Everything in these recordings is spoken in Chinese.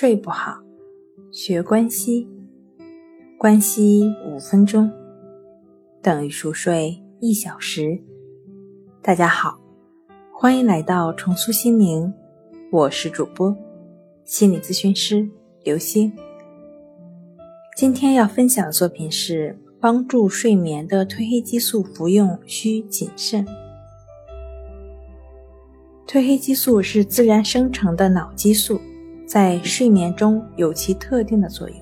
睡不好，学关西，关西五分钟等于熟睡一小时。大家好，欢迎来到重塑心灵，我是主播心理咨询师刘星。今天要分享的作品是帮助睡眠的褪黑激素服用需谨慎。褪黑激素是自然生成的脑激素，在睡眠中有其特定的作用。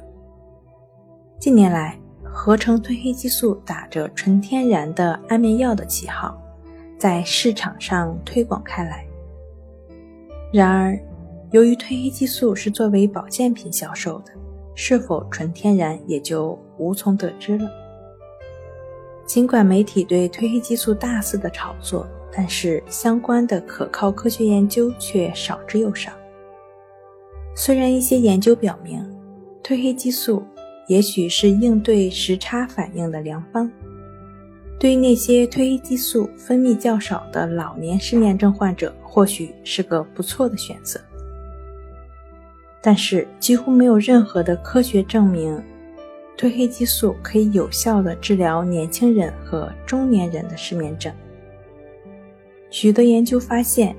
近年来，合成褪黑激素打着纯天然的安眠药的旗号，在市场上推广开来。然而，由于褪黑激素是作为保健品销售的，是否纯天然也就无从得知了。尽管媒体对褪黑激素大肆的炒作。但是相关的可靠科学研究却少之又少。虽然一些研究表明，褪黑激素也许是应对时差反应的良方，对于那些褪黑激素分泌较少的老年失眠症患者，或许是个不错的选择。但是几乎没有任何的科学证明，褪黑激素可以有效的治疗年轻人和中年人的失眠症。许多研究发现，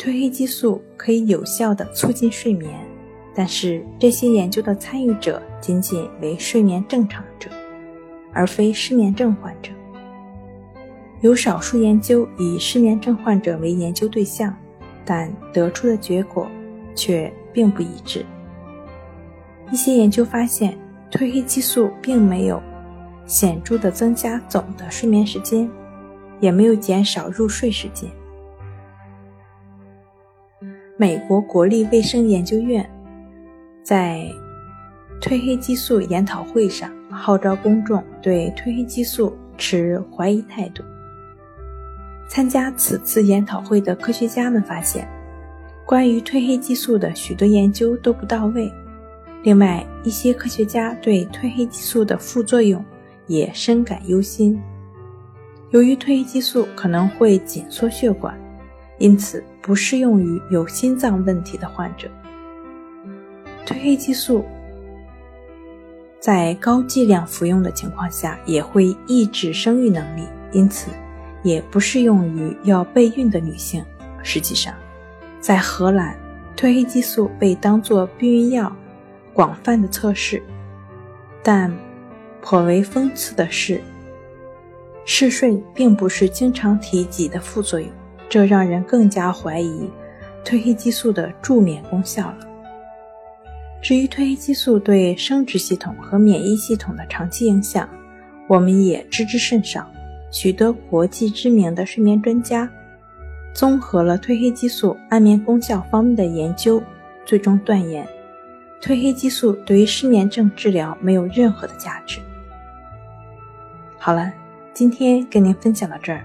褪黑激素可以有效地促进睡眠，但是这些研究的参与者仅仅为睡眠正常者，而非失眠症患者。有少数研究以失眠症患者为研究对象，但得出的结果却并不一致。一些研究发现，褪黑激素并没有显著地增加总的睡眠时间。也没有减少入睡时间。美国国立卫生研究院在褪黑激素研讨会上号召公众对褪黑激素持怀疑态度。参加此次研讨会的科学家们发现，关于褪黑激素的许多研究都不到位。另外，一些科学家对褪黑激素的副作用也深感忧心。由于褪黑激素可能会紧缩血管，因此不适用于有心脏问题的患者。褪黑激素在高剂量服用的情况下也会抑制生育能力，因此也不适用于要备孕的女性。实际上，在荷兰，褪黑激素被当作避孕药广泛的测试，但颇为讽刺的是。嗜睡并不是经常提及的副作用，这让人更加怀疑褪黑激素的助眠功效了。至于褪黑激素对生殖系统和免疫系统的长期影响，我们也知之甚少。许多国际知名的睡眠专家综合了褪黑激素安眠功效方面的研究，最终断言褪黑激素对于失眠症治疗没有任何的价值。好了。今天跟您分享到这儿，